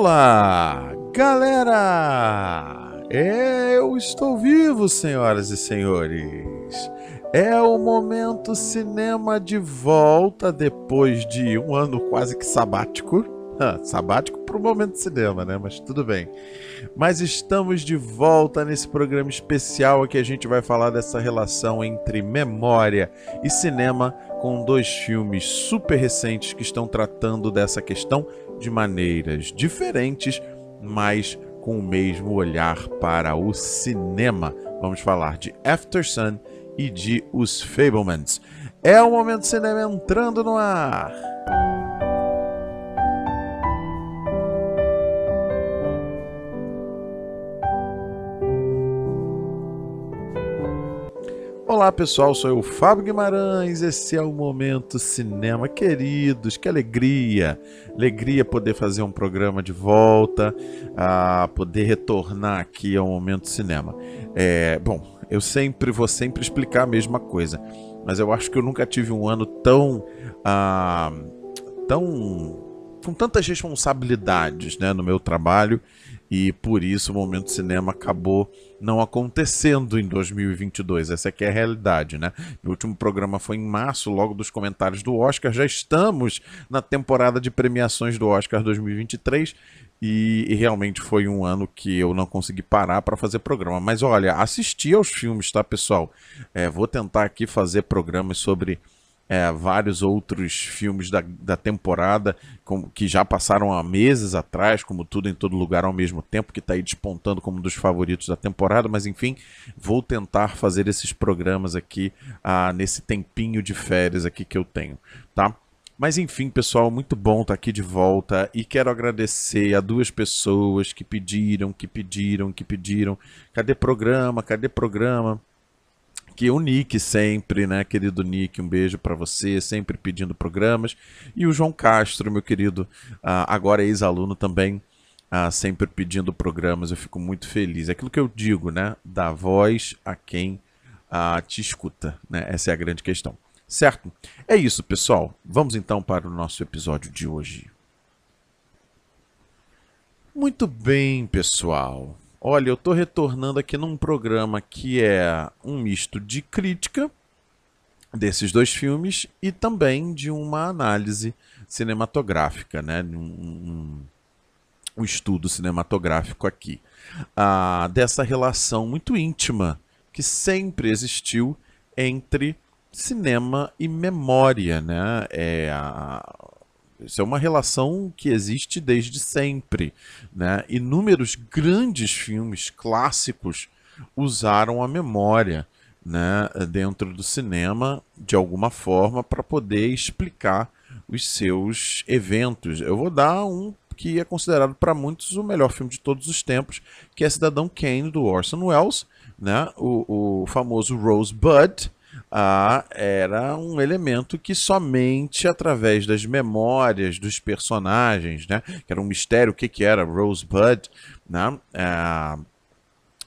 Olá, galera! É, eu estou vivo, senhoras e senhores. É o momento cinema de volta depois de um ano quase que sabático. Ah, sabático para o momento cinema, né? Mas tudo bem. Mas estamos de volta nesse programa especial que a gente vai falar dessa relação entre memória e cinema com dois filmes super recentes que estão tratando dessa questão de maneiras diferentes, mas com o mesmo olhar para o cinema. Vamos falar de After Sun e de Os Fablemans. É o momento cinema entrando no ar. Olá pessoal, sou eu, Fábio Guimarães. Esse é o Momento Cinema. Queridos, que alegria! Alegria poder fazer um programa de volta, a poder retornar aqui ao Momento Cinema. É, bom, eu sempre vou sempre explicar a mesma coisa, mas eu acho que eu nunca tive um ano tão. Ah, tão com tantas responsabilidades né, no meu trabalho e por isso o Momento Cinema acabou não acontecendo em 2022. Essa aqui é a realidade, né? O último programa foi em março, logo dos comentários do Oscar. Já estamos na temporada de premiações do Oscar 2023 e, e realmente foi um ano que eu não consegui parar para fazer programa. Mas olha, assisti aos filmes, tá, pessoal? É, vou tentar aqui fazer programas sobre é, vários outros filmes da, da temporada com, que já passaram há meses atrás, como Tudo em Todo Lugar ao mesmo tempo, que está aí despontando como um dos favoritos da temporada, mas enfim, vou tentar fazer esses programas aqui ah, nesse tempinho de férias aqui que eu tenho, tá? Mas enfim, pessoal, muito bom estar tá aqui de volta e quero agradecer a duas pessoas que pediram, que pediram, que pediram. Cadê programa? Cadê programa? Que o Nick sempre, né, querido Nick, um beijo para você, sempre pedindo programas. E o João Castro, meu querido, uh, agora ex-aluno também, uh, sempre pedindo programas. Eu fico muito feliz. É aquilo que eu digo, né, da voz a quem uh, te escuta, né? Essa é a grande questão. Certo? É isso, pessoal. Vamos então para o nosso episódio de hoje. Muito bem, pessoal. Olha, eu estou retornando aqui num programa que é um misto de crítica desses dois filmes e também de uma análise cinematográfica, né? Um, um, estudo cinematográfico aqui. Ah, dessa relação muito íntima que sempre existiu entre cinema e memória, né? É, a, isso é uma relação que existe desde sempre. Né? Inúmeros grandes filmes clássicos usaram a memória né, dentro do cinema de alguma forma para poder explicar os seus eventos. Eu vou dar um que é considerado para muitos o melhor filme de todos os tempos, que é Cidadão Kane do Orson Welles, né? o, o famoso Rosebud, era um elemento que somente através das memórias dos personagens, né, que era um mistério o que, que era Rosebud, né, é,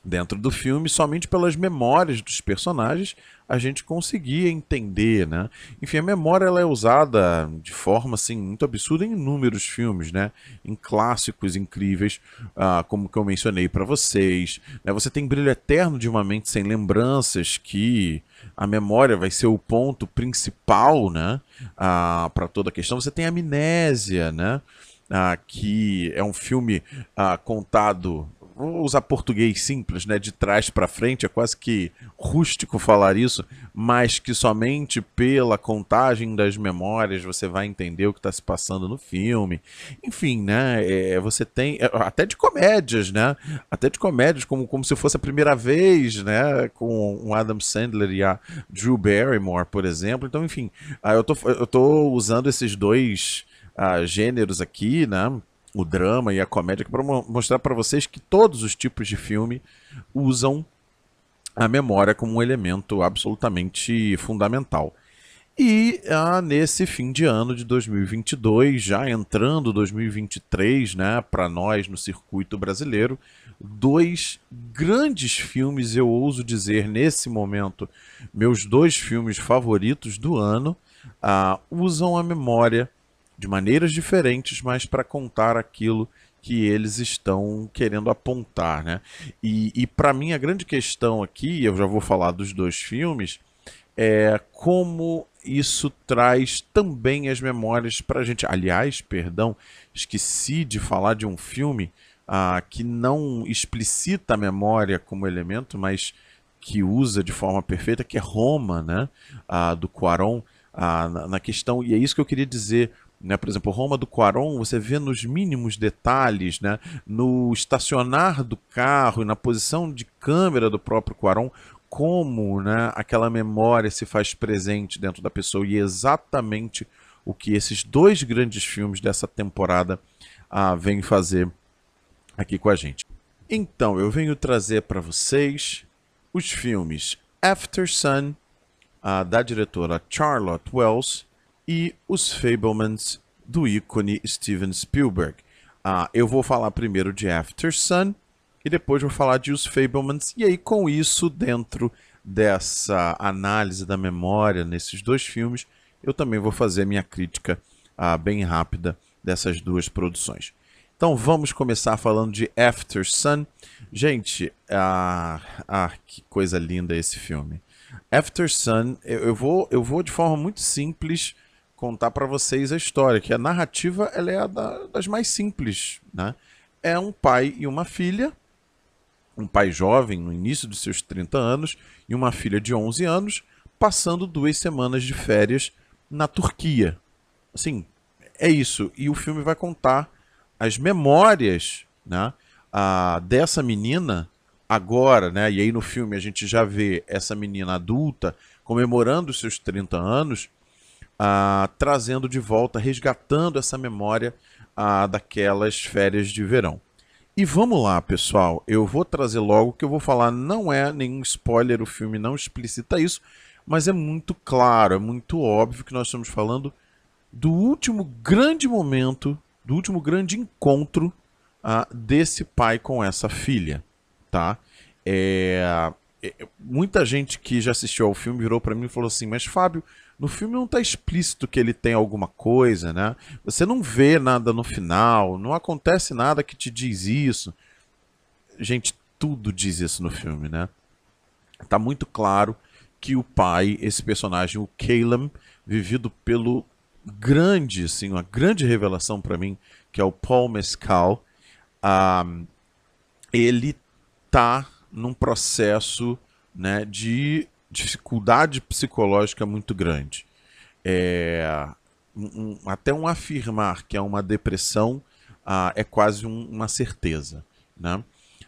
dentro do filme, somente pelas memórias dos personagens a gente conseguia entender, né? Enfim, a memória ela é usada de forma assim muito absurda em inúmeros filmes, né? Em clássicos incríveis, uh, como que eu mencionei para vocês. Né? Você tem Brilho Eterno de uma Mente Sem Lembranças, que a memória vai ser o ponto principal, né? Uh, para toda a questão. Você tem Amnésia, né? Uh, que é um filme contado vou usar português simples, né, de trás para frente, é quase que rústico falar isso, mas que somente pela contagem das memórias você vai entender o que está se passando no filme. Enfim, né, é, você tem é, até de comédias, né, até de comédias como, como se fosse a primeira vez, né, com o Adam Sandler e a Drew Barrymore, por exemplo. Então, enfim, ah, eu tô, eu tô usando esses dois uh, gêneros aqui, né, o drama e a comédia, para mostrar para vocês que todos os tipos de filme usam a memória como um elemento absolutamente fundamental. E ah, nesse fim de ano de 2022, já entrando 2023, né, para nós no circuito brasileiro, dois grandes filmes, eu ouso dizer nesse momento, meus dois filmes favoritos do ano, ah, usam a memória de maneiras diferentes, mas para contar aquilo que eles estão querendo apontar, né? E, e para mim a grande questão aqui, eu já vou falar dos dois filmes, é como isso traz também as memórias para a gente. Aliás, perdão, esqueci de falar de um filme ah, que não explicita a memória como elemento, mas que usa de forma perfeita, que é Roma, né? Ah, do Quaron, ah, na, na questão. E é isso que eu queria dizer né? Por exemplo, Roma do Quaron, você vê nos mínimos detalhes, né? no estacionar do carro e na posição de câmera do próprio Quaron, como né, aquela memória se faz presente dentro da pessoa. E é exatamente o que esses dois grandes filmes dessa temporada ah, vêm fazer aqui com a gente. Então, eu venho trazer para vocês os filmes After Sun, ah, da diretora Charlotte Wells, e Os Fablemans do ícone Steven Spielberg. Ah, eu vou falar primeiro de After Sun e depois vou falar de Os Fablemans. E aí, com isso, dentro dessa análise da memória nesses dois filmes, eu também vou fazer minha crítica ah, bem rápida dessas duas produções. Então vamos começar falando de After Sun. Gente, ah, ah, que coisa linda esse filme. After Sun, eu, eu, vou, eu vou de forma muito simples contar para vocês a história, que a narrativa ela é da, das mais simples, né? É um pai e uma filha, um pai jovem no início dos seus 30 anos e uma filha de 11 anos, passando duas semanas de férias na Turquia. Assim, é isso. E o filme vai contar as memórias, né, a, dessa menina agora, né? E aí no filme a gente já vê essa menina adulta comemorando os seus 30 anos ah, trazendo de volta, resgatando essa memória ah, daquelas férias de verão. E vamos lá, pessoal. Eu vou trazer logo que eu vou falar. Não é nenhum spoiler, o filme não explicita isso, mas é muito claro, é muito óbvio que nós estamos falando do último grande momento, do último grande encontro ah, desse pai com essa filha, tá? É, é, muita gente que já assistiu ao filme virou para mim e falou assim: Mas Fábio, no filme não está explícito que ele tem alguma coisa, né? Você não vê nada no final, não acontece nada que te diz isso. Gente, tudo diz isso no filme, né? Tá muito claro que o pai, esse personagem, o Caleb, vivido pelo grande, assim, uma grande revelação para mim, que é o Paul Mescal, um, ele tá num processo né, de dificuldade psicológica muito grande. É, um, até um afirmar que é uma depressão ah, é quase um, uma certeza. Né?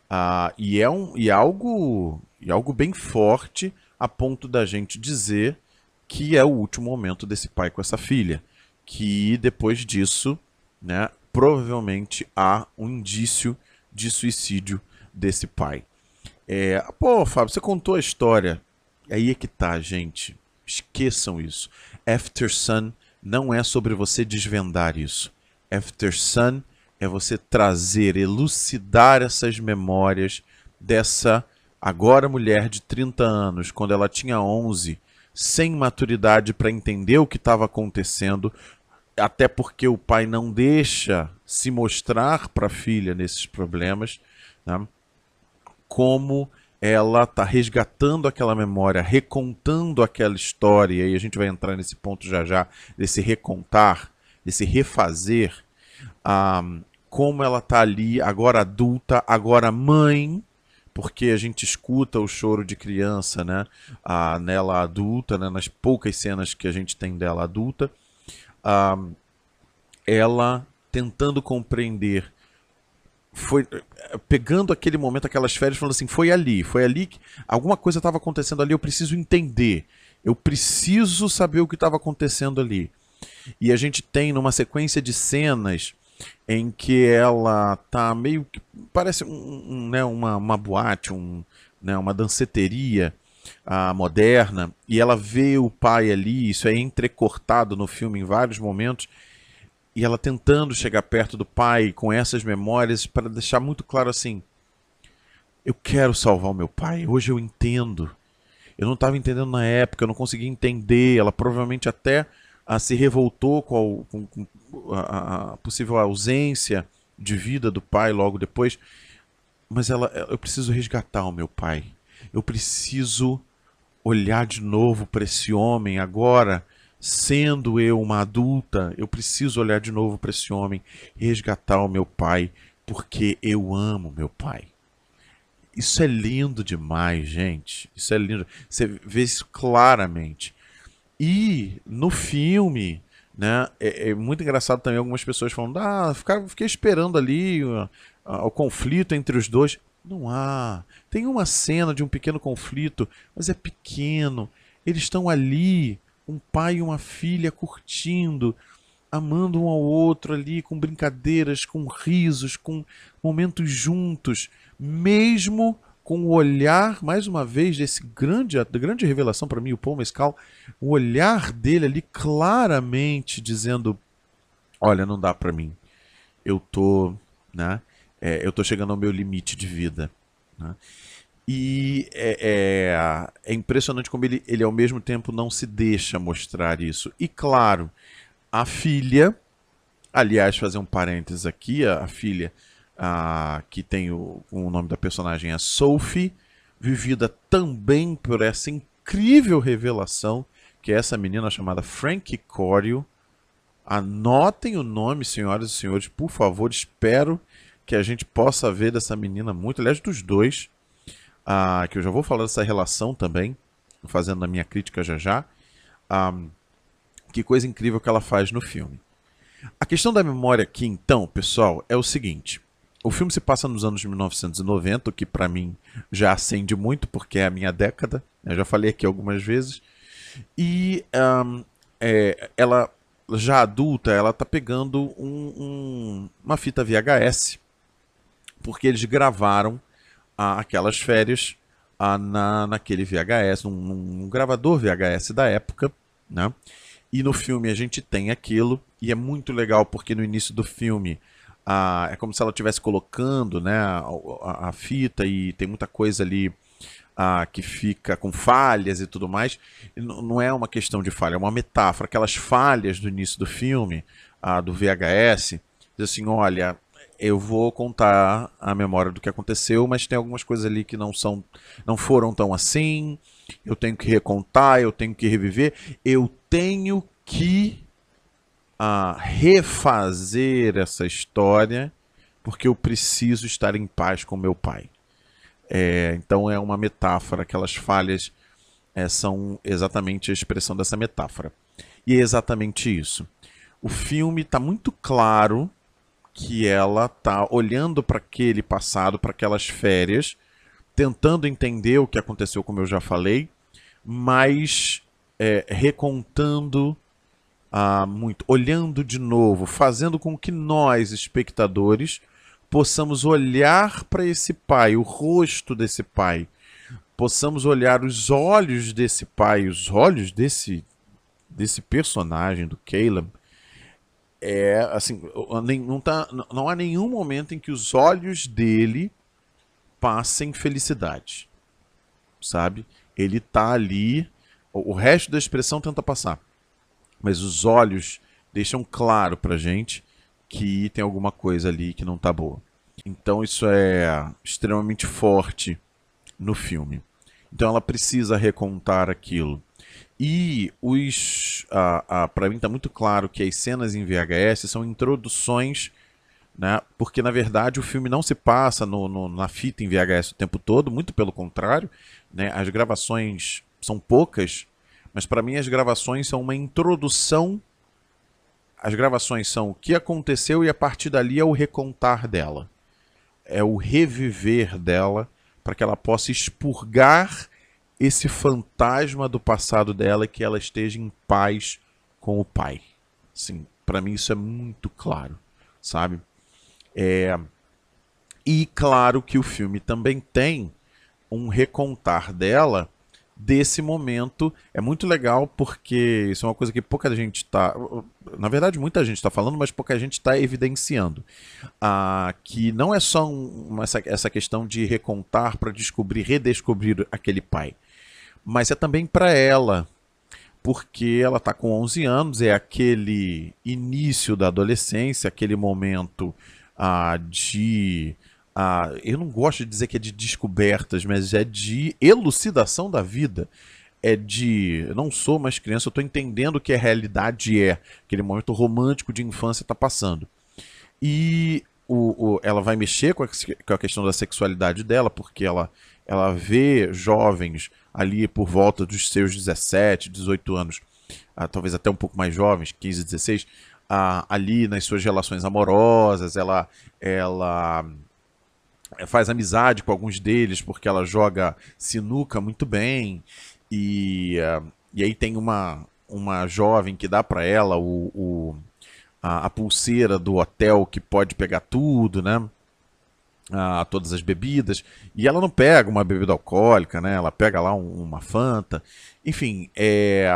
Ah, e, é um, e, é algo, e algo bem forte a ponto da gente dizer que é o último momento desse pai com essa filha. Que depois disso, né, provavelmente há um indício de suicídio desse pai. É, pô, Fábio, você contou a história. Aí é que tá, gente. Esqueçam isso. After Sun não é sobre você desvendar isso. After Sun é você trazer, elucidar essas memórias dessa agora mulher de 30 anos, quando ela tinha 11, sem maturidade para entender o que estava acontecendo, até porque o pai não deixa se mostrar para a filha nesses problemas. Né? como ela está resgatando aquela memória, recontando aquela história, e a gente vai entrar nesse ponto já já, desse recontar, desse refazer, como ela tá ali, agora adulta, agora mãe, porque a gente escuta o choro de criança, né? Ah, nela adulta, né? nas poucas cenas que a gente tem dela adulta, ah, ela tentando compreender, foi pegando aquele momento, aquelas férias, falando assim, foi ali, foi ali que alguma coisa estava acontecendo ali, eu preciso entender, eu preciso saber o que estava acontecendo ali. E a gente tem numa sequência de cenas em que ela tá meio que parece um, um, né, uma, uma boate, um, né, uma danceteria uh, moderna, e ela vê o pai ali, isso é entrecortado no filme em vários momentos, e ela tentando chegar perto do pai com essas memórias para deixar muito claro assim: eu quero salvar o meu pai, hoje eu entendo. Eu não estava entendendo na época, eu não conseguia entender. Ela provavelmente até ah, se revoltou com, a, com a, a possível ausência de vida do pai logo depois, mas ela, eu preciso resgatar o meu pai. Eu preciso olhar de novo para esse homem agora, sendo eu uma adulta. Eu preciso olhar de novo para esse homem, resgatar o meu pai, porque eu amo meu pai. Isso é lindo demais, gente. Isso é lindo. Você vê isso claramente. E no filme, né? É, é, muito engraçado também algumas pessoas falando, ah, ficar, fiquei esperando ali uh, uh, o conflito entre os dois. Não há. Tem uma cena de um pequeno conflito, mas é pequeno. Eles estão ali, um pai e uma filha curtindo, amando um ao outro ali, com brincadeiras, com risos, com momentos juntos, mesmo com o olhar, mais uma vez, desse grande, grande revelação para mim, o Paul Mescal, o olhar dele ali claramente dizendo: Olha, não dá para mim. Eu tô, né? É, eu tô chegando ao meu limite de vida. Né? E é, é, é, impressionante como ele, ele, ao mesmo tempo, não se deixa mostrar isso. E claro, a filha, aliás, fazer um parênteses aqui, a, a filha a, que tem o, o nome da personagem é Sophie, vivida também por essa incrível revelação que é essa menina chamada Frankie Corio. Anotem o nome, senhoras e senhores, por favor. Espero que a gente possa ver dessa menina muito, aliás, dos dois, ah, que eu já vou falar dessa relação também, fazendo a minha crítica já já. Ah, que coisa incrível que ela faz no filme. A questão da memória aqui, então, pessoal, é o seguinte. O filme se passa nos anos 1990, o que para mim já acende muito, porque é a minha década. Eu já falei aqui algumas vezes. E um, é, ela, já adulta, ela tá pegando um, um, uma fita VHS, porque eles gravaram aquelas férias ah, na, naquele VHS, num, num, gravador VHS da época, né? E no filme a gente tem aquilo, e é muito legal porque no início do filme a, é como se ela estivesse colocando né, a, a, a, fita e tem muita coisa ali a, que fica com falhas e tudo mais. E não é uma questão de falha, é uma metáfora. Aquelas falhas do início do filme, a, do VHS, diz assim: olha, eu vou contar a memória do que aconteceu, mas tem algumas coisas ali que não são, não foram tão assim. Eu tenho que recontar, eu tenho que reviver, eu tenho que a refazer essa história porque eu preciso estar em paz com meu pai. É, então é uma metáfora, aquelas falhas é, são exatamente a expressão dessa metáfora. E é exatamente isso. O filme está muito claro que ela está olhando para aquele passado, para aquelas férias, tentando entender o que aconteceu, como eu já falei, mas é, recontando ah, muito, olhando de novo, fazendo com que nós, espectadores, possamos olhar para esse pai, o rosto desse pai, possamos olhar os olhos desse pai, os olhos desse, desse personagem, do Caleb. É assim, não, tá, não há nenhum momento em que os olhos dele passem felicidade, sabe? Ele tá ali, o resto da expressão tenta passar mas os olhos deixam claro pra gente que tem alguma coisa ali que não tá boa. Então isso é extremamente forte no filme. Então ela precisa recontar aquilo. E os. para mim está muito claro que as cenas em VHS são introduções né? Porque na verdade o filme não se passa no, no, na fita em VHS o tempo todo, muito pelo contrário, né? As gravações são poucas, mas para mim as gravações são uma introdução. As gravações são o que aconteceu e a partir dali é o recontar dela, é o reviver dela para que ela possa expurgar esse fantasma do passado dela que ela esteja em paz com o pai. Sim, para mim isso é muito claro, sabe? É... E claro que o filme também tem um recontar dela desse momento. É muito legal porque isso é uma coisa que pouca gente está. Na verdade, muita gente está falando, mas pouca gente está evidenciando. Ah, que não é só uma, essa, essa questão de recontar para descobrir, redescobrir aquele pai. Mas é também para ela. Porque ela está com 11 anos, é aquele início da adolescência, aquele momento ah, de. Ah, eu não gosto de dizer que é de descobertas, mas é de elucidação da vida. É de. Eu não sou mais criança, eu estou entendendo o que a realidade é. Aquele momento romântico de infância está passando. E o, o, ela vai mexer com a, com a, questão da sexualidade dela, porque ela, ela vê jovens ali por volta dos seus 17, 18 anos, ah, talvez até um pouco mais jovens, 15, 16, ah, ali nas suas relações amorosas, ela, ela faz amizade com alguns deles porque ela joga sinuca muito bem e, uh, e aí tem uma, uma jovem que dá para ela o, o a, a, pulseira do hotel que pode pegar tudo, né? Ah, todas as bebidas e ela não pega uma bebida alcoólica, né? Ela pega lá um, uma Fanta, enfim, é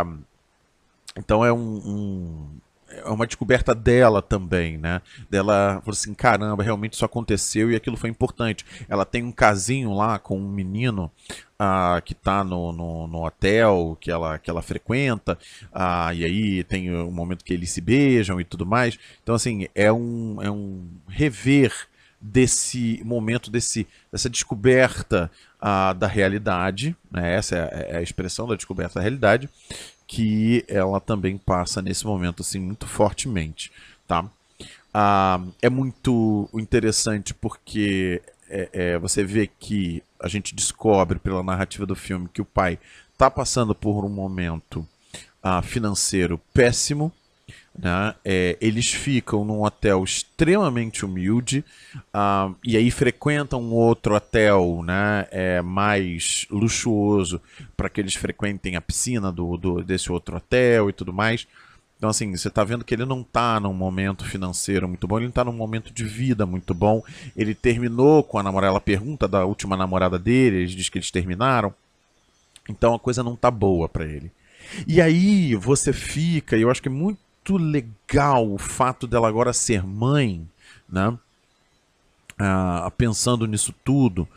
então é um, um é uma descoberta dela também, né? Dela falou assim: caramba, realmente isso aconteceu e aquilo foi importante. Ela tem um casinho lá com um menino uh, que está no, no, no, hotel que ela, que ela frequenta, uh, e aí tem o um momento que eles se beijam e tudo mais. Então, assim, é um, é um rever desse momento, desse, dessa descoberta uh, da realidade, né? essa é, é a expressão da descoberta da realidade, que ela também passa nesse momento assim muito fortemente, tá? Ah, é muito interessante porque é, é, você vê que a gente descobre pela narrativa do filme que o pai está passando por um momento ah, financeiro péssimo, né? É, eles ficam num hotel extremamente humilde uh, e aí frequentam um outro hotel né, é, mais luxuoso para que eles frequentem a piscina do, do, desse outro hotel e tudo mais. Então, assim, você está vendo que ele não está num momento financeiro muito bom, ele está num momento de vida muito bom. Ele terminou com a namorada, ela pergunta da última namorada dele, ele diz que eles terminaram. Então a coisa não tá boa para ele. E aí você fica, e eu acho que muito muito legal o fato dela agora ser mãe, né? Ah, pensando nisso tudo,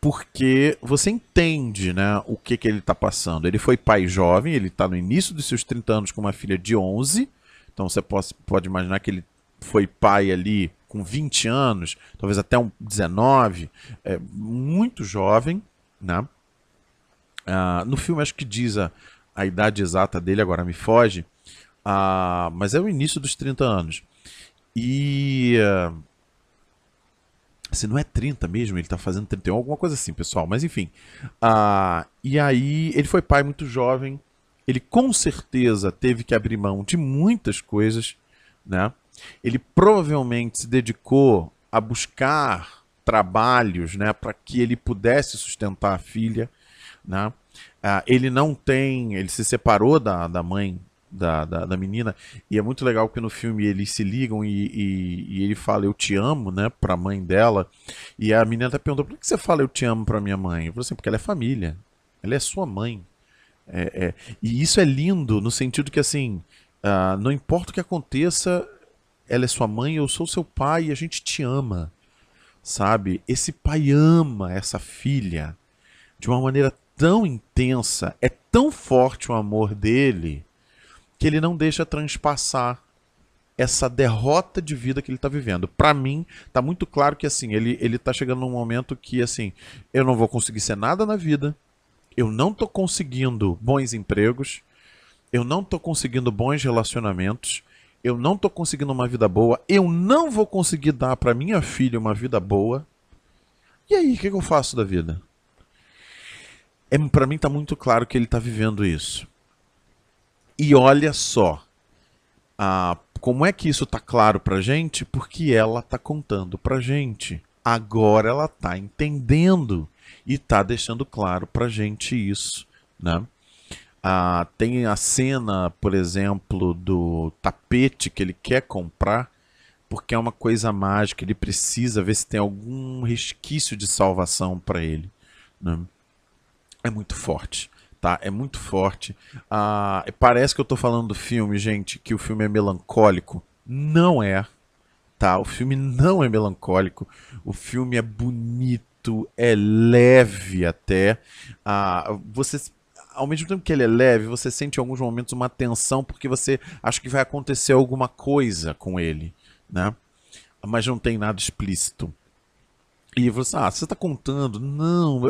porque você entende né, o que, que ele está passando. Ele foi pai jovem, ele está no início dos seus 30 anos com uma filha de 11, então você pode, pode imaginar que ele foi pai ali com 20 anos, talvez até um 19, é, muito jovem, né? Ah, no filme acho que diz a, a idade exata dele, agora me foge, ah, mas é o início dos 30 anos. E. Se não é 30 mesmo, ele está fazendo 31, alguma coisa assim, pessoal. Mas enfim. Ah, e aí, ele foi pai muito jovem. Ele com certeza teve que abrir mão de muitas coisas, né? Ele provavelmente se dedicou a buscar trabalhos, né, para que ele pudesse sustentar a filha, né? Ah, ele não tem, ele se separou da, da mãe da, da, da, menina. E é muito legal que no filme eles se ligam e, e, e, ele fala eu te amo, né, pra mãe dela. E a menina tá perguntando, por que você fala eu te amo pra minha mãe? Eu falo assim, porque ela é família. Ela é sua mãe. É, é. E isso é lindo no sentido que assim, uh, não importa o que aconteça, ela é sua mãe, eu sou seu pai e a gente te ama. Sabe? Esse pai ama essa filha de uma maneira tão intensa, é tão forte o amor dele que ele não deixa transpassar essa derrota de vida que ele está vivendo. Para mim, tá muito claro que assim, ele ele tá chegando num momento que assim, eu não vou conseguir ser nada na vida. Eu não tô conseguindo bons empregos. Eu não tô conseguindo bons relacionamentos. eu não tô conseguindo uma vida boa, eu não vou conseguir dar para minha filha uma vida boa. E aí, o que, que, eu faço da vida? É, para mim tá muito claro que ele tá vivendo isso. E olha só, como é que isso tá claro pra gente? Porque ela tá contando pra gente. Agora ela tá entendendo e tá deixando claro pra gente isso, né? Ah, tem a cena, por exemplo, do tapete que ele quer comprar, porque é uma coisa mágica, ele precisa ver se tem algum resquício de salvação para ele. Né? É muito forte. Tá, é muito forte. Ah, parece que eu estou falando do filme, gente, que o filme é melancólico. Não é. Tá, o filme não é melancólico. O filme é bonito, é leve até. Ah, você ao mesmo tempo que ele é leve, você sente em alguns momentos uma tensão porque você acha que vai acontecer alguma coisa com ele, né? Mas não tem nada explícito. E você, ah, você está contando? Não,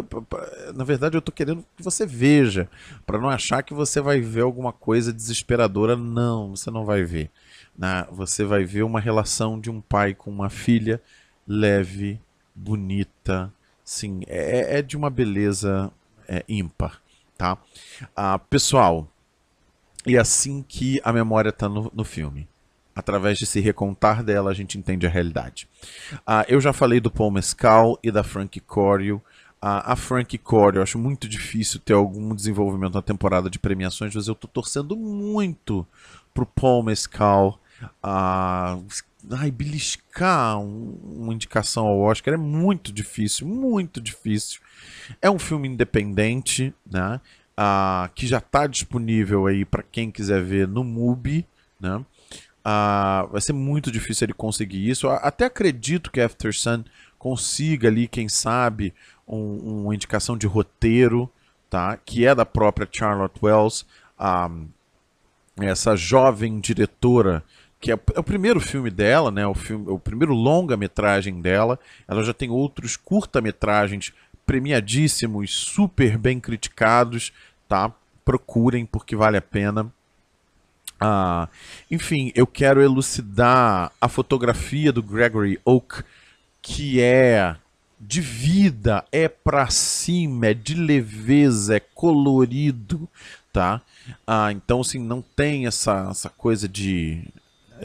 na verdade eu estou querendo que você veja, para não achar que você vai ver alguma coisa desesperadora. Não, você não vai ver. Né? Você vai ver uma relação de um pai com uma filha leve, bonita, sim, é, é de uma beleza é, ímpar tá? Ah, pessoal, e assim que a memória está no, no filme. Através de se recontar dela, a gente entende a realidade. Ah, eu já falei do Paul Mescal e da Frank Corio. Ah, a Frank Corio, eu acho muito difícil ter algum desenvolvimento na temporada de premiações, mas eu estou torcendo muito pro Paul Mescal. Ah, ai, beliscar um, uma indicação ao Oscar é muito difícil, muito difícil. É um filme independente, né? Ah, que já está disponível aí para quem quiser ver no MUBI, né? Ah, vai ser muito difícil ele conseguir isso. Até acredito que After Sun consiga ali, quem sabe, um, uma indicação de roteiro, tá? Que é da própria Charlotte Wells, ah, essa jovem diretora que é, é, o primeiro filme dela, né? O, filme, o primeiro longa-metragem dela. Ela já tem outros curta-metragens premiadíssimos, super bem criticados, tá? Procurem porque vale a pena. Ah, enfim, eu quero elucidar a fotografia do Gregory Oak, que é de vida, é pra cima, é de leveza, é colorido, tá? Ah, então, assim, não tem essa, essa coisa de,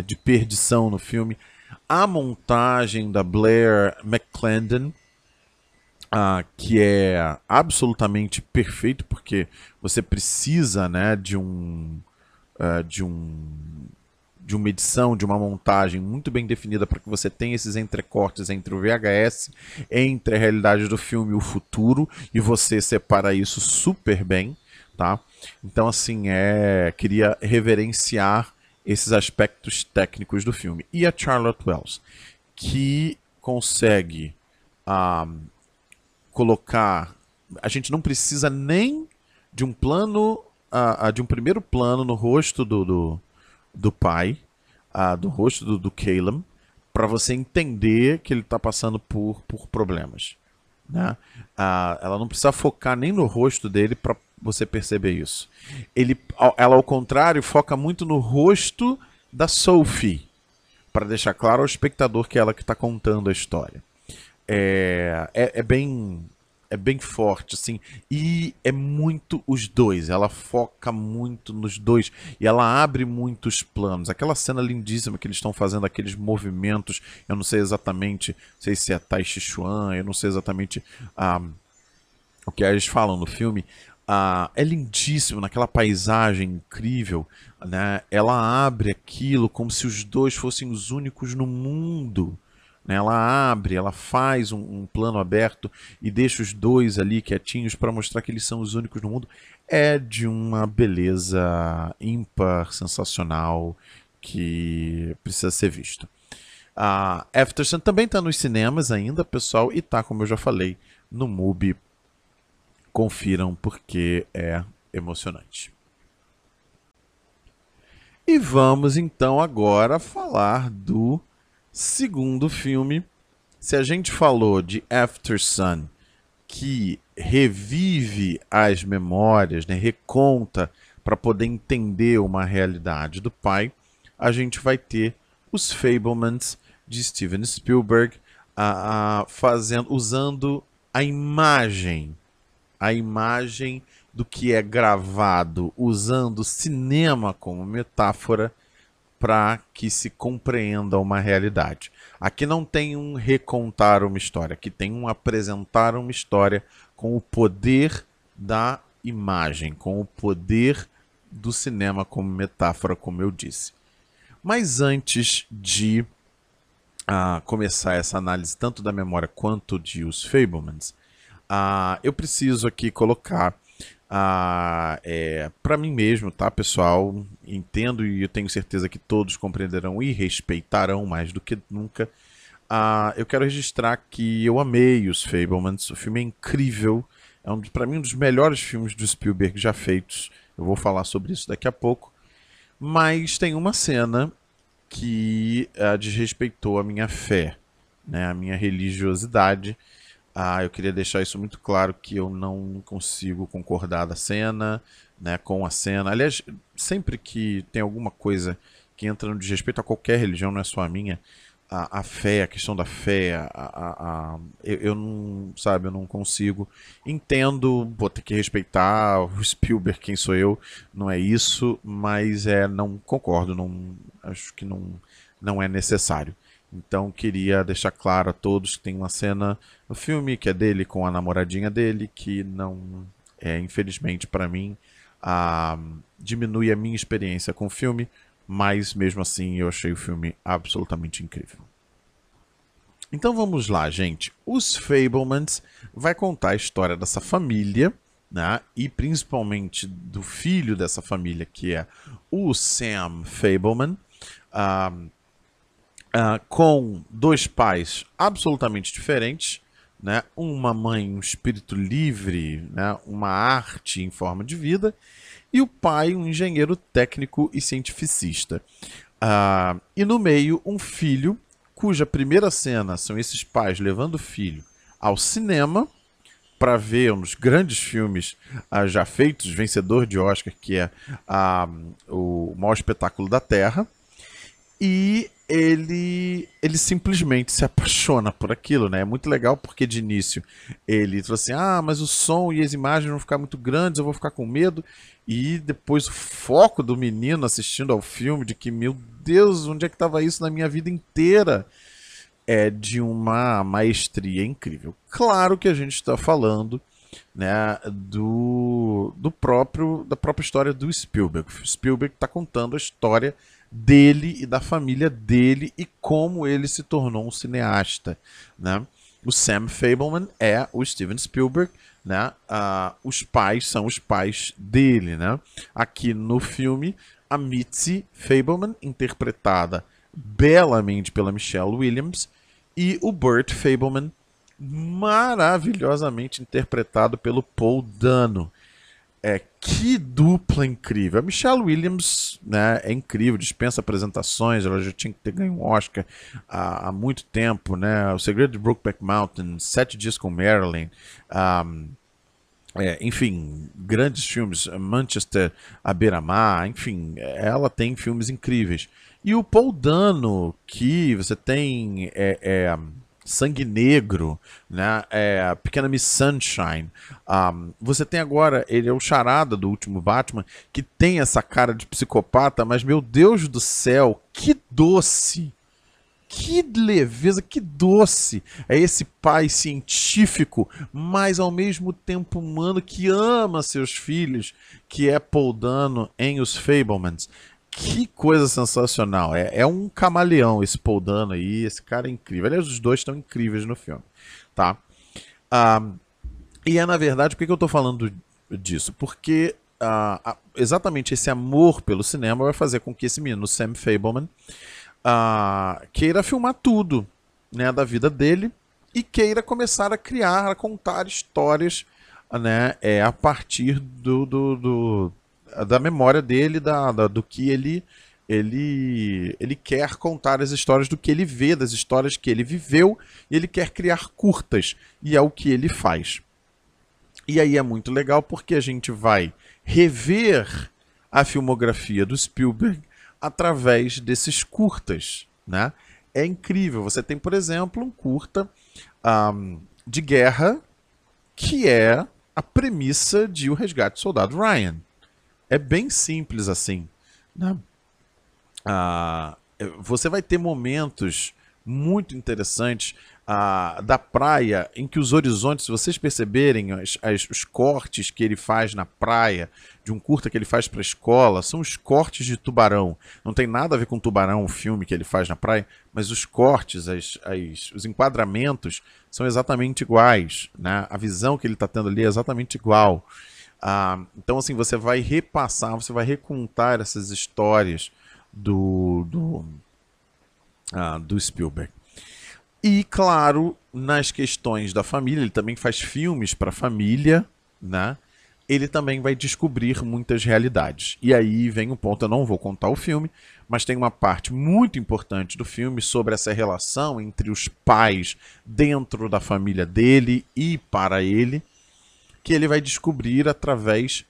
de perdição no filme. A montagem da Blair McClendon, ah, que é absolutamente perfeito, porque você precisa né, de um. Uh, de um de uma edição, de uma montagem muito bem definida para que você tenha esses entrecortes entre o VHS, entre a realidade do filme e o futuro, e você separa isso super bem, tá? Então, assim, é queria reverenciar esses aspectos técnicos do filme. E a Charlotte Wells, que consegue ah, colocar. A gente não precisa nem de um plano, uh, uh, de um primeiro plano no rosto do, do, do pai, uh, do rosto do, do Caleb, para você entender que ele está passando por, por problemas. Né? ela não precisa focar nem no rosto dele para você perceber isso. Ele, ela, ao contrário, foca muito no rosto da Sophie, para deixar claro ao espectador que é ela que está contando a história é, é, é, bem é bem forte assim e é muito os dois ela foca muito nos dois e ela abre muitos planos. Aquela cena lindíssima que eles estão fazendo aqueles movimentos eu não sei exatamente não sei se é Tai Chi Chuan eu não sei exatamente ah, o que eles falam no filme. Ah, é lindíssimo naquela paisagem incrível né? Ela abre aquilo como se os dois fossem os únicos no mundo né? Ela abre, ela faz um, um, plano aberto e deixa os dois ali quietinhos para mostrar que eles são os únicos no mundo. É de uma beleza ímpar, sensacional, que precisa ser visto. A Aftersun também está nos cinemas ainda, pessoal, e tá, como eu já falei, no MUBI. Confiram porque é emocionante. E vamos então agora falar do Segundo filme, se a gente falou de After Sun, que revive as memórias, né, reconta para poder entender uma realidade do pai, a gente vai ter os Fablemans de Steven Spielberg fazendo, usando a imagem, a imagem do que é gravado, usando cinema como metáfora para que se compreenda uma realidade. Aqui não tem um recontar uma história, aqui tem um apresentar uma história com o poder da imagem, com o poder do cinema como metáfora, como eu disse. Mas antes de uh, começar essa análise tanto da memória quanto de Os Fablemans, uh, eu preciso aqui colocar uh, é, para mim mesmo, tá, pessoal? Entendo e eu tenho certeza que todos compreenderão e respeitarão mais do que nunca. Uh, eu quero registrar que eu amei os Fablemans. O filme é incrível. É um, para mim um dos melhores filmes do Spielberg já feitos. Eu vou falar sobre isso daqui a pouco. Mas tem uma cena que uh, desrespeitou a minha fé, né, a minha religiosidade. Ah, eu queria deixar isso muito claro que eu não consigo concordar da cena, né, com a cena. Aliás, sempre que tem alguma coisa que entra no desrespeito a qualquer religião, não é só a minha, a, a fé, a questão da fé, a, a, a eu, eu, não, sabe, eu não consigo. Entendo, vou ter que respeitar o Spielberg, quem sou eu, não é isso, mas é, não concordo, não, acho que não, não é necessário. Então queria deixar claro a todos que tem uma cena no filme que é dele com a namoradinha dele que não é, infelizmente para mim, a, diminui a minha experiência com o filme, mas mesmo assim eu achei o filme absolutamente incrível. Então vamos lá, gente. Os Fablemans vai contar a história dessa família, né? E principalmente do filho dessa família, que é o Sam Fableman, uh, uh, com dois pais absolutamente diferentes, né? Uma mãe, um espírito livre, né? Uma arte em forma de vida, e o pai, um engenheiro técnico e cientificista. Uh, e no meio, um filho, cuja primeira cena são esses pais levando o filho ao cinema para ver um dos grandes filmes uh, já feitos, vencedor de Oscar, que é uh, o maior espetáculo da Terra. E ele ele simplesmente se apaixona por aquilo, né? É muito legal porque de início ele falou assim: "Ah, mas o som e as imagens vão ficar muito grandes, eu vou ficar com medo". E depois o foco do menino assistindo ao filme de que, meu Deus, onde é que estava isso na minha vida inteira? É de uma maestria incrível. Claro que a gente está falando né, do, do próprio da própria história do Spielberg. Spielberg está contando a história dele e da família dele e como ele se tornou um cineasta, né? O Sam Fableman é o Steven Spielberg, né? Uh, os pais são os pais dele, né? Aqui no filme, a Mitzi Fableman, interpretada belamente pela Michelle Williams, e o Burt Fableman, maravilhosamente interpretado pelo Paul Dano. É, que dupla incrível. A Michelle Williams né, é incrível, dispensa apresentações, ela já tinha que ter ganho um Oscar há, há muito tempo. Né? O Segredo de Brokeback Mountain, Sete Dias com Marilyn, um, é, enfim, grandes filmes, Manchester à beira-mar, enfim, ela tem filmes incríveis. E o Paul Dano, que você tem... É, é, Sangue Negro, né? É, Pequena Miss Sunshine. Um, você tem agora, ele é o charada do último Batman, que tem essa cara de psicopata, mas meu Deus do céu, que doce! Que leveza, que doce! É esse pai científico, mas ao mesmo tempo humano que ama seus filhos, que é Paul Dano em Os Fablemans. Que coisa sensacional. É, é um camaleão esse Paul Dano aí. Esse cara é incrível. Aliás, os dois estão incríveis no filme. Tá? Um, e é na verdade, por que eu estou falando disso? Porque uh, exatamente esse amor pelo cinema vai fazer com que esse menino, Sam Fableman, uh, queira filmar tudo né, da vida dele e queira começar a criar, a contar histórias né, é, a partir do, do, do da memória dele, da, da, do que ele, ele, ele quer contar as histórias do que ele vê, das histórias que ele viveu, e ele quer criar curtas, e é o que ele faz. E aí é muito legal porque a gente vai rever a filmografia do Spielberg através desses curtas, né? É incrível. Você tem, por exemplo, um curta um, de guerra que é a premissa de O Resgate do Soldado Ryan. É bem simples assim. Né? Ah, você vai ter momentos muito interessantes ah, da praia em que os horizontes, se vocês perceberem as, as, os cortes que ele faz na praia, de um curta que ele faz para a escola, são os cortes de tubarão. Não tem nada a ver com tubarão, o filme que ele faz na praia, mas os cortes, as, os enquadramentos são exatamente iguais. Né? A visão que ele está tendo ali é exatamente igual. Ah, então, assim, você vai repassar, você vai recontar essas histórias do, do, ah, do Spielberg. E, claro, nas questões da família, ele também faz filmes para a família, né? Ele também vai descobrir muitas realidades. E aí vem um ponto, eu não vou contar o filme, mas tem uma parte muito importante do filme sobre essa relação entre os pais dentro da família dele e para ele, que ele vai descobrir através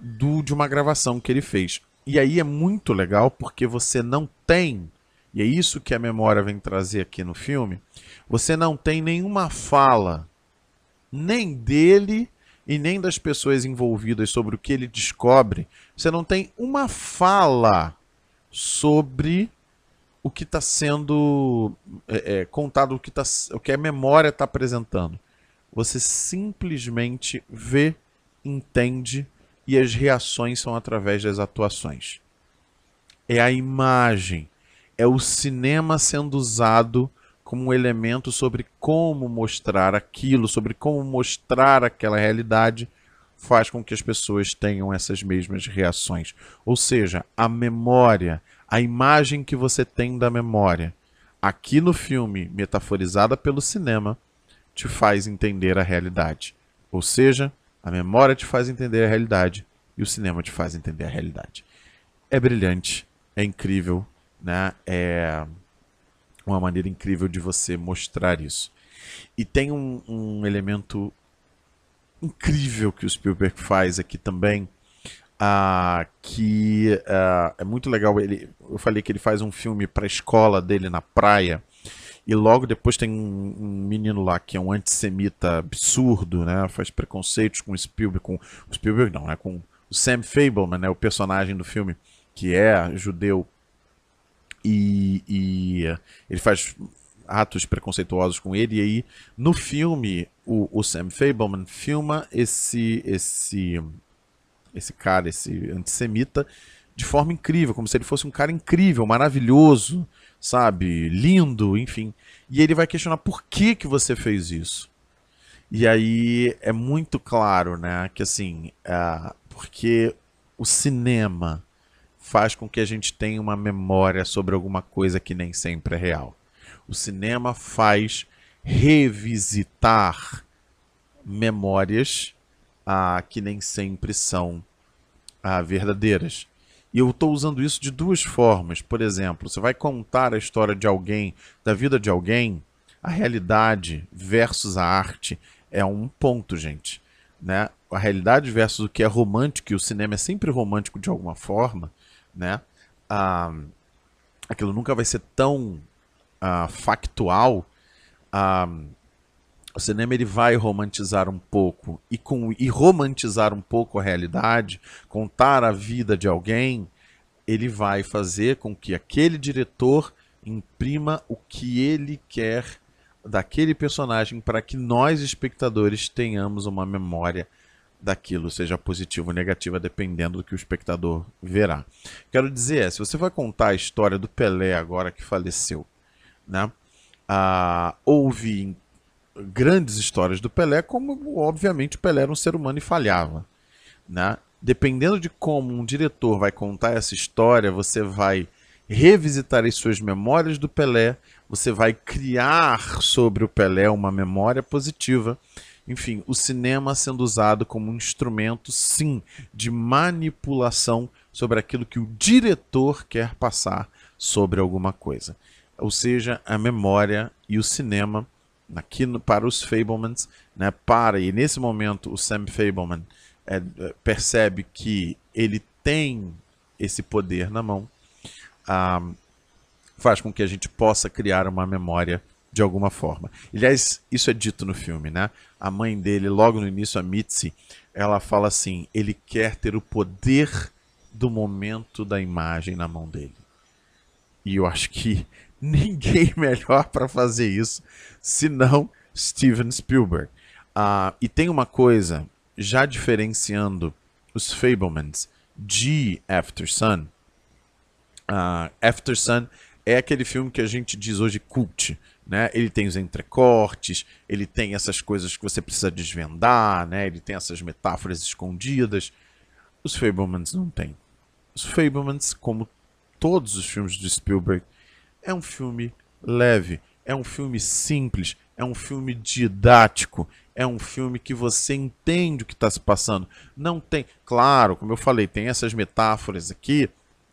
do, de uma gravação que ele fez. E aí é muito legal porque você não tem, e é isso que a memória vem trazer aqui no filme, você não tem nenhuma fala, nem dele e nem das pessoas envolvidas sobre o que ele descobre. Você não tem uma fala sobre o que está sendo é, é, contado, o que, tá, o que a memória está apresentando. Você simplesmente vê, entende e as reações são através das atuações. É a imagem, é o cinema sendo usado como um elemento sobre como mostrar aquilo, sobre como mostrar aquela realidade, faz com que as pessoas tenham essas mesmas reações. Ou seja, a memória, a imagem que você tem da memória, aqui no filme, metaforizada pelo cinema, te faz entender a realidade. Ou seja, a memória te faz entender a realidade e o cinema te faz entender a realidade. É brilhante, é incrível, né? É uma maneira incrível de você mostrar isso. E tem um, um elemento incrível que o Spielberg faz aqui também, uh, que uh, é muito legal. Ele, eu falei que ele faz um filme para a escola dele na praia. E logo depois tem um, um, menino lá que é um antissemita absurdo, né? Faz preconceitos com o Spielberg, com o Spielberg não, né? Com o Sam Fableman, né? O personagem do filme que é judeu e, e ele faz atos preconceituosos com ele e aí no filme o, o Sam Fableman filma esse esse esse cara, esse antissemita de forma incrível, como se ele fosse um cara incrível, maravilhoso, sabe, lindo, enfim. E ele vai questionar por que que você fez isso. E aí é muito claro, né, que assim, é, porque o cinema faz com que a gente tenha uma memória sobre alguma coisa que nem sempre é real. O cinema faz revisitar memórias ah, que nem sempre são ah, verdadeiras. E eu estou usando isso de duas formas. Por exemplo, você vai contar a história de alguém, da vida de alguém, a realidade versus a arte é um ponto, gente. Né? A realidade versus o que é romântico, e o cinema é sempre romântico de alguma forma, né? Ah, aquilo nunca vai ser tão ah, factual. Ah, o cinema ele vai romantizar um pouco e com e romantizar um pouco a realidade, contar a vida de alguém, ele vai fazer com que aquele diretor imprima o que ele quer daquele personagem para que nós espectadores tenhamos uma memória daquilo, seja positiva ou negativa, dependendo do que o espectador verá. Quero dizer, se você vai contar a história do Pelé agora que faleceu, né? Ah, houve grandes histórias do Pelé, como obviamente o Pelé era um ser humano e falhava, né? Dependendo de como um diretor vai contar essa história, você vai revisitar as suas memórias do Pelé, você vai criar sobre o Pelé uma memória positiva enfim, o cinema sendo usado como um instrumento, sim, de manipulação sobre aquilo que o diretor quer passar sobre alguma coisa. Ou seja, a memória e o cinema, aqui no, para os Fablemans, né, para, e nesse momento o Sam Fableman é, é percebe que ele tem esse poder na mão, uh, faz com que a gente possa criar uma memória de alguma forma. Aliás, isso é dito no filme, né? A mãe dele, logo no início, a Mitzi, ela fala assim: ele quer ter o poder do momento da imagem na mão dele. E eu acho que ninguém melhor para fazer isso senão Steven Spielberg. Uh, e tem uma coisa, já diferenciando os Fablemans de After Sun. Uh, After Sun é aquele filme que a gente diz hoje cult. Né? Ele tem os entrecortes, ele tem essas coisas que você precisa desvendar, né? ele tem essas metáforas escondidas. Os Fablemans não têm. Os Fablemans, como todos os filmes de Spielberg, é um filme leve, é um filme simples, é um filme didático, é um filme que você entende o que está se passando. Não tem, claro, como eu falei, tem essas metáforas aqui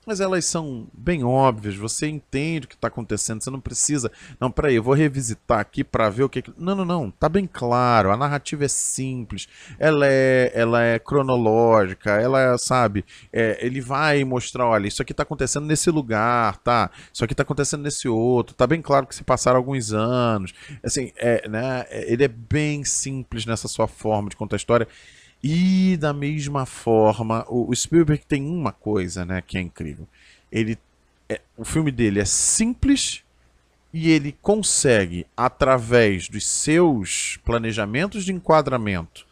mas elas são bem óbvias, você entende o que está acontecendo, você não precisa. Não, peraí, eu vou revisitar aqui para ver o que. Não, não, não, tá bem claro, a narrativa é simples, ela é, ela é cronológica, ela é, sabe, é, ele vai mostrar: olha, isso aqui está acontecendo nesse lugar, tá? Isso aqui está acontecendo nesse outro, tá bem claro que se passaram alguns anos. Assim, é, né, ele é bem simples nessa sua forma de contar a história. E da mesma forma, o, Spielberg tem uma coisa, né, que é incrível. Ele é, o filme dele é simples e ele consegue através dos seus planejamentos de enquadramento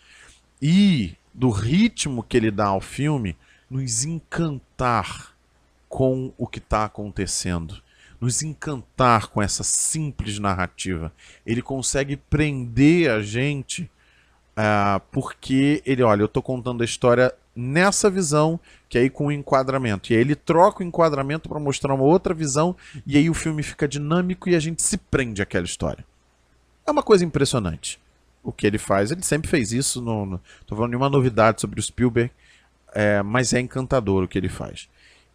e do ritmo que ele dá ao filme nos encantar com o que está acontecendo, nos encantar com essa simples narrativa. Ele consegue prender a gente Uh, porque ele, olha, eu estou contando a história nessa visão, que aí com o enquadramento. E aí ele troca o enquadramento para mostrar uma outra visão, e aí o filme fica dinâmico e a gente se prende àquela história. É uma coisa impressionante o que ele faz. Ele sempre fez isso, não no, tô falando nenhuma novidade sobre o Spielberg, é, mas é encantador o que ele faz.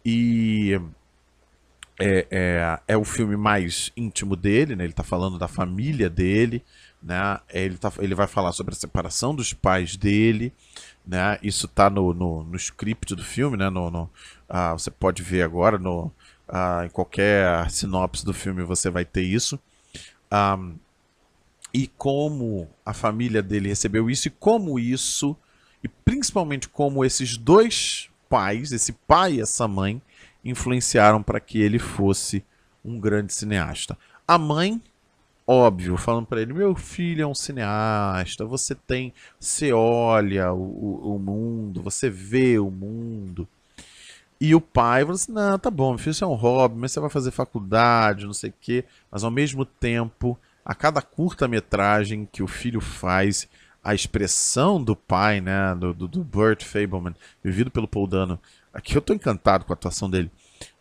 E é, é, é o filme mais íntimo dele, né? ele está falando da família dele, né? Ele, tá, ele vai falar sobre a separação dos pais dele, né? Isso está no, no, no, script do filme, né? No, no ah, você pode ver agora no, ah, em qualquer sinopse do filme você vai ter isso. E como a família dele recebeu isso e como isso, e principalmente como esses dois pais, esse pai e essa mãe, influenciaram para que ele fosse um grande cineasta. A mãe óbvio, falando para ele: meu filho é um cineasta, você tem, você olha o, o, mundo, você vê o mundo. E o pai falou assim: não, tá bom, meu filho, isso é um hobby, mas você vai fazer faculdade, não sei o quê. Mas ao mesmo tempo, a cada curta-metragem que o filho faz, a expressão do pai, né, do, do, do Burt Fableman, vivido pelo Paul Dano, aqui eu tô encantado com a atuação dele.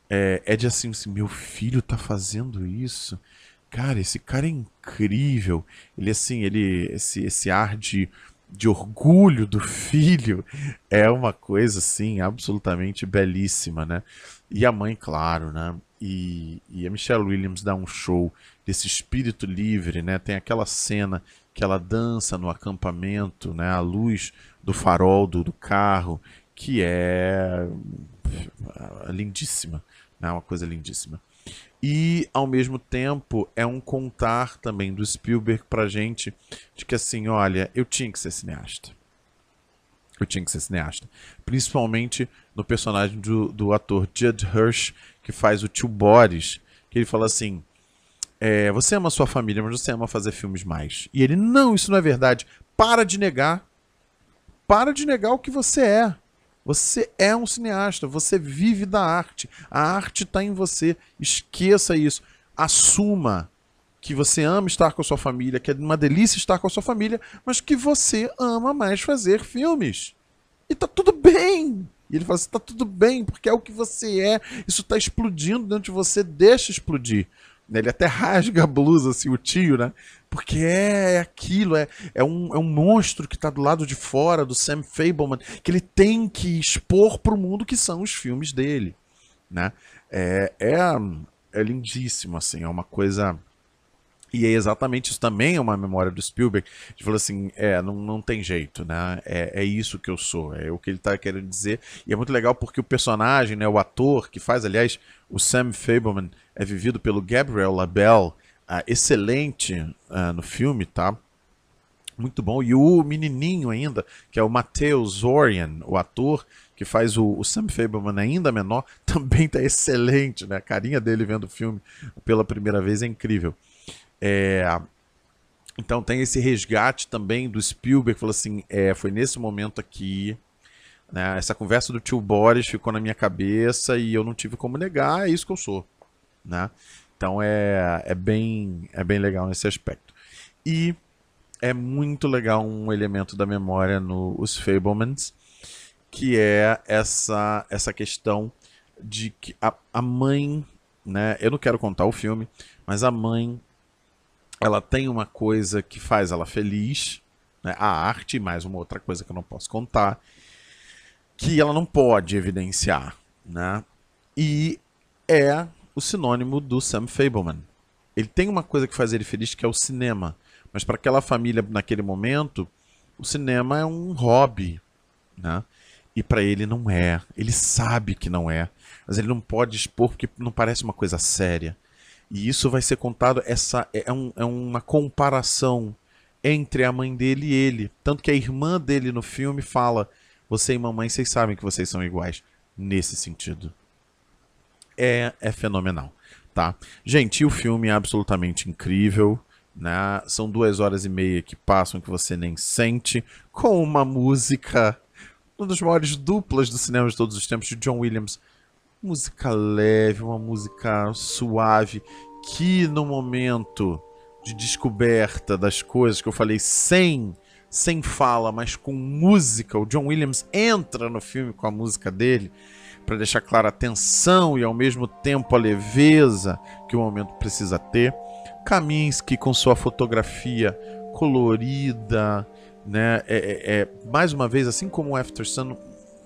É, é de assim, assim, meu filho tá fazendo isso cara, esse cara é incrível. Ele assim, ele esse esse ar de de orgulho do filho é uma coisa assim absolutamente belíssima, né? E a mãe, claro, né? E, e a Michelle Williams dá um show desse espírito livre, né? Tem aquela cena que ela dança no acampamento, né? A luz do farol do, do carro, que é lindíssima, né? Uma coisa lindíssima. E, ao mesmo tempo, é um contar também do Spielberg pra gente de que, assim, olha, eu tinha que ser cineasta. Eu tinha que ser cineasta. Principalmente no personagem do, do ator Judd Hirsch, que faz o tio Boris, que ele fala assim: é, Você ama sua família, mas você ama fazer filmes mais. E ele, não, isso não é verdade. Para de negar. Para de negar o que você é. Você é um cineasta, você vive da arte. A arte está em você. Esqueça isso. Assuma que você ama estar com a sua família, que é uma delícia estar com a sua família, mas que você ama mais fazer filmes. E tá tudo bem. E ele fala assim: tá tudo bem, porque é o que você é. Isso está explodindo dentro de você, deixa explodir. Ele até rasga a blusa, assim, o tio, né? Porque é, é aquilo, é, é, um, é um monstro que está do lado de fora do Sam Fableman, que ele tem que expor para o mundo que são os filmes dele, né? É, é, é lindíssimo, assim, é uma coisa E é exatamente isso também é uma memória do Spielberg. Ele falou assim: é, não, não tem jeito, né? É, é isso que eu sou, é o que ele está querendo dizer. E é muito legal porque o personagem, né, o ator que faz, aliás, o Sam Fableman, é vivido pelo Gabriel Labelle, uh, excelente uh, no filme, tá? Muito bom. E o menininho ainda, que é o Mateus Zorian, o ator que faz o, o Sam Fableman ainda menor, também tá excelente, né? A carinha dele vendo o filme pela primeira vez é incrível. É, então tem esse resgate também do Spielberg, falou assim, é, foi nesse momento aqui, né, essa conversa do tio Boris ficou na minha cabeça e eu não tive como negar, é isso que eu sou, né? Então é, é, bem, é bem legal nesse aspecto. E é muito legal um elemento da memória nos Fablemans, que é essa, essa questão de que a, a mãe, né? Eu não quero contar o filme, mas a mãe ela tem uma coisa que faz ela feliz, né? a arte, mais uma outra coisa que eu não posso contar, que ela não pode evidenciar, né? E é o sinônimo do Sam Fableman. Ele tem uma coisa que faz ele feliz que é o cinema, mas para aquela família naquele momento, o cinema é um hobby, né? E para ele não é. Ele sabe que não é, mas ele não pode expor porque não parece uma coisa séria. E isso vai ser contado, essa é, um, é uma comparação entre a mãe dele e ele. Tanto que a irmã dele no filme fala: Você e mamãe, vocês sabem que vocês são iguais. Nesse sentido. É, é fenomenal. Tá? Gente, o filme é absolutamente incrível. Né? São duas horas e meia que passam que você nem sente, com uma música, uma das maiores duplas do cinema de todos os tempos, de John Williams música leve, uma música suave, que no momento de descoberta das coisas que eu falei sem sem fala, mas com música, o John Williams entra no filme com a música dele para deixar clara a tensão e ao mesmo tempo a leveza que o momento precisa ter. Kaminsky com sua fotografia colorida, né? É, é, é mais uma vez, assim como o After Sun,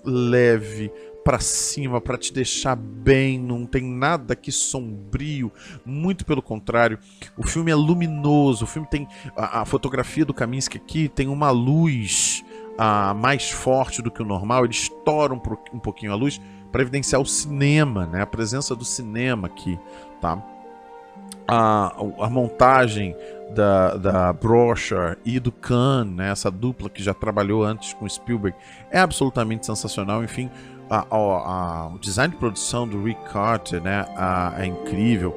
leve, para cima, para te deixar bem, não tem nada aqui sombrio, muito pelo contrário. O filme é luminoso, o filme tem a, a fotografia do Kaminsky aqui tem uma luz a, mais forte do que o normal, ele estoura um, um pouquinho a luz para evidenciar o cinema, né? A presença do cinema aqui, tá? A, a montagem da, da Brochure e do Khan, né, essa dupla que já trabalhou antes com Spielberg, é absolutamente sensacional. Enfim, a, a, o design de produção do Rick Carter né, é incrível.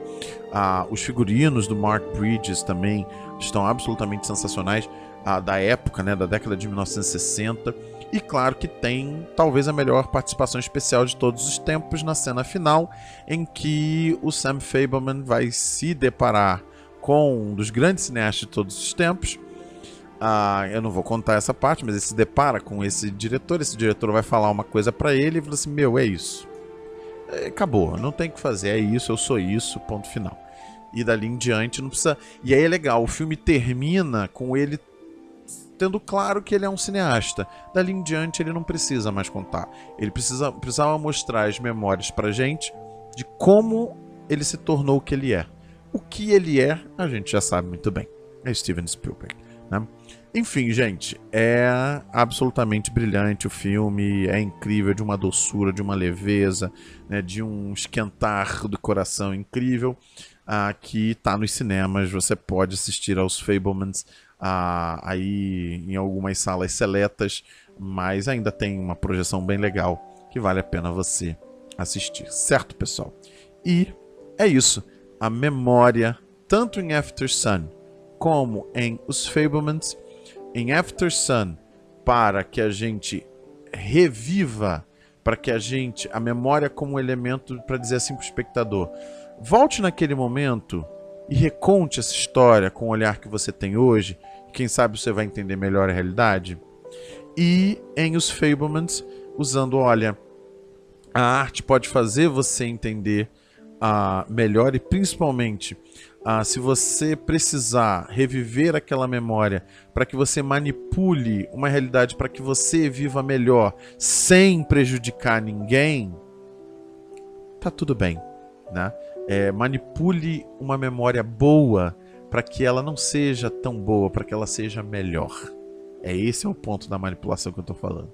os figurinos do Mark Bridges também estão absolutamente sensacionais da época, né, da década de 1960. E claro que tem talvez a melhor participação especial de todos os tempos na cena final, em que o Sam Fableman vai se deparar com um dos grandes cineastas de todos os tempos, ah, eu não vou contar essa parte, mas ele se depara com esse diretor. Esse diretor vai falar uma coisa para ele e fala assim: Meu, é isso. É, acabou, não tem o que fazer, é isso, eu sou isso, ponto final. E dali em diante não precisa. E aí é legal, o filme termina com ele tendo claro que ele é um cineasta. Dali em diante ele não precisa mais contar. Ele precisa, precisava mostrar as memórias pra gente de como ele se tornou o que ele é. O que ele é, a gente já sabe muito bem. É Steven Spielberg. Né? Enfim, gente, é absolutamente brilhante o filme, é incrível, de uma doçura, de uma leveza, né, de um esquentar do coração incrível. Ah, que está nos cinemas, você pode assistir aos Fablemans ah, aí em algumas salas seletas, mas ainda tem uma projeção bem legal que vale a pena você assistir, certo, pessoal? E é isso, a memória, tanto em After Sun como em Os Fablemans, em After Sun, para que a gente reviva, para que a gente, a memória como elemento para dizer assim para o espectador, volte naquele momento e reconte essa história com o olhar que você tem hoje, quem sabe você vai entender melhor a realidade. E em Os Fablemans, usando, olha, a arte pode fazer você entender uh, melhor e principalmente ah, se você precisar reviver aquela memória para que você manipule uma realidade para que você viva melhor sem prejudicar ninguém, tá tudo bem, né? É, manipule uma memória boa para que ela não seja tão boa, para que ela seja melhor. É esse é o ponto da manipulação que eu tô falando.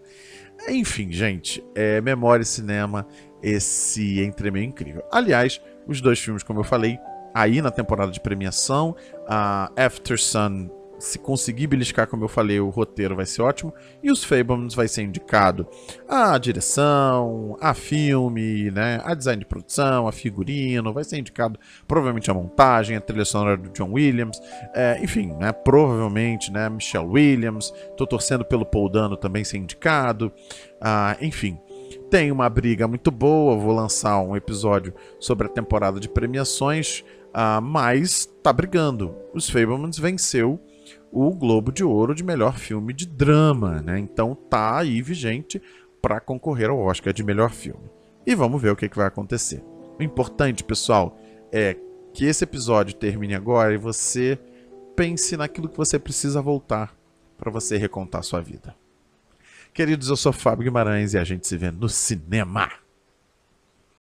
Enfim, gente, é Memória e Cinema, esse entremeio incrível. Aliás, os dois filmes, como eu falei, aí na temporada de premiação, a After Sun se conseguir beliscar, como eu falei, o roteiro vai ser ótimo. E os Fablemans vai ser indicado a direção, a filme, né, a design de produção, a figurino, vai ser indicado provavelmente a montagem, a trilha sonora do John Williams, é, enfim, né, provavelmente, né, Michelle Williams. Tô torcendo pelo Paul Dano também ser indicado. Ah, enfim, tem uma briga muito boa. Vou lançar um episódio sobre a temporada de premiações. Uh, mas tá brigando. Os Fablemans venceu o Globo de Ouro de melhor filme de drama, né? Então tá aí vigente para concorrer ao Oscar de melhor filme. E vamos ver o que, que vai acontecer. O importante, pessoal, é que esse episódio termine agora e você pense naquilo que você precisa voltar para você recontar sua vida. Queridos, eu sou Fábio Guimarães e a gente se vê no cinema.